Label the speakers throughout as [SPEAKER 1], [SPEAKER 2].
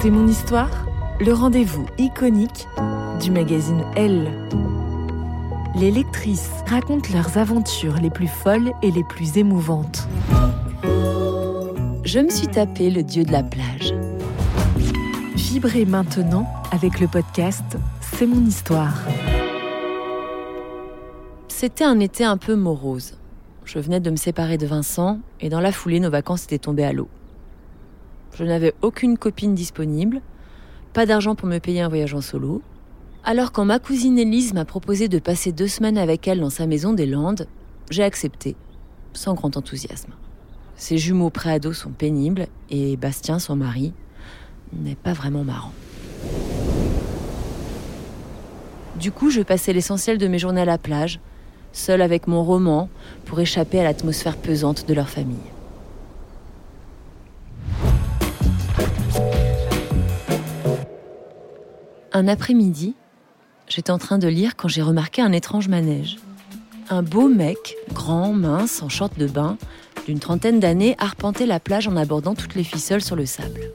[SPEAKER 1] C'est mon histoire, le rendez-vous iconique du magazine Elle. Les lectrices racontent leurs aventures les plus folles et les plus émouvantes. Je me suis tapé le dieu de la plage. Vibrez maintenant avec le podcast C'est mon histoire. C'était un été un peu morose. Je venais de me séparer de Vincent et dans la foulée, nos vacances étaient tombées à l'eau. Je n'avais aucune copine disponible, pas d'argent pour me payer un voyage en solo. Alors quand ma cousine Élise m'a proposé de passer deux semaines avec elle dans sa maison des Landes, j'ai accepté, sans grand enthousiasme. Ses jumeaux préados sont pénibles et Bastien, son mari, n'est pas vraiment marrant. Du coup, je passais l'essentiel de mes journées à la plage, seule avec mon roman, pour échapper à l'atmosphère pesante de leur famille. Un après-midi, j'étais en train de lire quand j'ai remarqué un étrange manège. Un beau mec, grand, mince, en short de bain, d'une trentaine d'années, arpentait la plage en abordant toutes les filles seules sur le sable.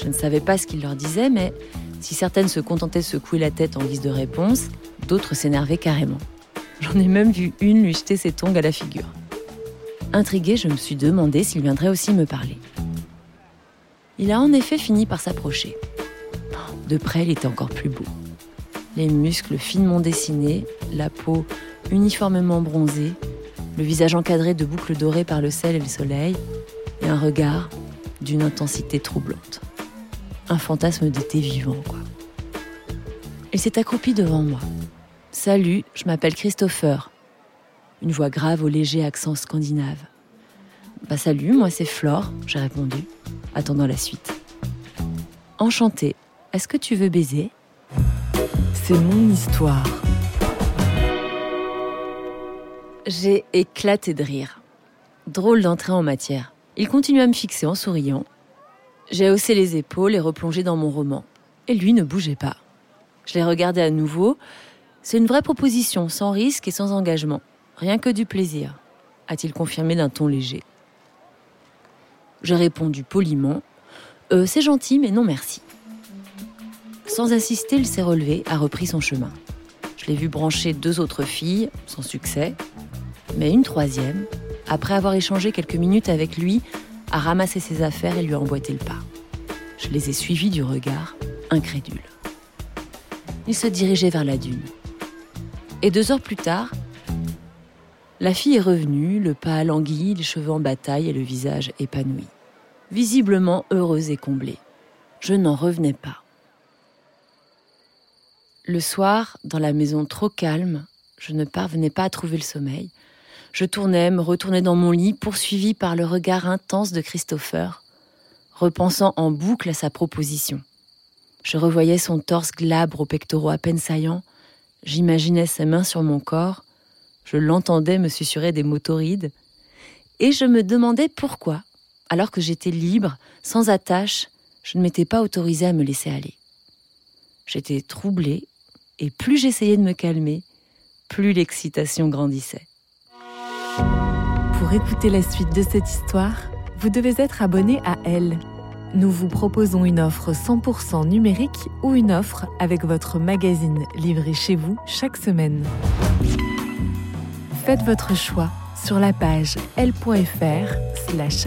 [SPEAKER 1] Je ne savais pas ce qu'il leur disait, mais si certaines se contentaient de secouer la tête en guise de réponse, d'autres s'énervaient carrément. J'en ai même vu une lui jeter ses tongs à la figure. Intriguée, je me suis demandé s'il viendrait aussi me parler. Il a en effet fini par s'approcher. De près, il était encore plus beau. Les muscles finement dessinés, la peau uniformément bronzée, le visage encadré de boucles dorées par le sel et le soleil, et un regard d'une intensité troublante. Un fantasme d'été vivant, quoi. Il s'est accroupi devant moi. Salut, je m'appelle Christopher. Une voix grave au léger accent scandinave. Bah salut, moi c'est Flore, j'ai répondu, attendant la suite. Enchantée, est-ce que tu veux baiser? C'est mon histoire. J'ai éclaté de rire. Drôle d'entrée en matière. Il continue à me fixer en souriant. J'ai haussé les épaules et replongé dans mon roman. Et lui ne bougeait pas. Je l'ai regardé à nouveau. C'est une vraie proposition, sans risque et sans engagement. Rien que du plaisir, a-t-il confirmé d'un ton léger. J'ai répondu poliment. Euh, c'est gentil, mais non merci. Sans insister, il s'est relevé, a repris son chemin. Je l'ai vu brancher deux autres filles, sans succès, mais une troisième, après avoir échangé quelques minutes avec lui, a ramassé ses affaires et lui a emboîté le pas. Je les ai suivis du regard, incrédule. Il se dirigeait vers la dune. Et deux heures plus tard, la fille est revenue, le pas alangui, les cheveux en bataille et le visage épanoui. Visiblement heureuse et comblée. Je n'en revenais pas. Le soir, dans la maison trop calme, Je ne parvenais pas à trouver le sommeil. Je tournais, me retournais dans mon lit, poursuivi par le regard intense de Christopher, repensant en boucle à sa proposition. Je revoyais son torse glabre aux pectoraux à peine saillants, j'imaginais ses mains sur mon corps, je l'entendais me susurrer des mots torrides, et je me demandais pourquoi, alors que j'étais libre, sans attache, je ne m'étais pas autorisée à me laisser aller. J'étais troublée, et plus j'essayais de me calmer, plus l'excitation grandissait.
[SPEAKER 2] Pour écouter la suite de cette histoire, vous devez être abonné à Elle. Nous vous proposons une offre 100% numérique ou une offre avec votre magazine livré chez vous chaque semaine. Faites votre choix sur la page l.fr/slash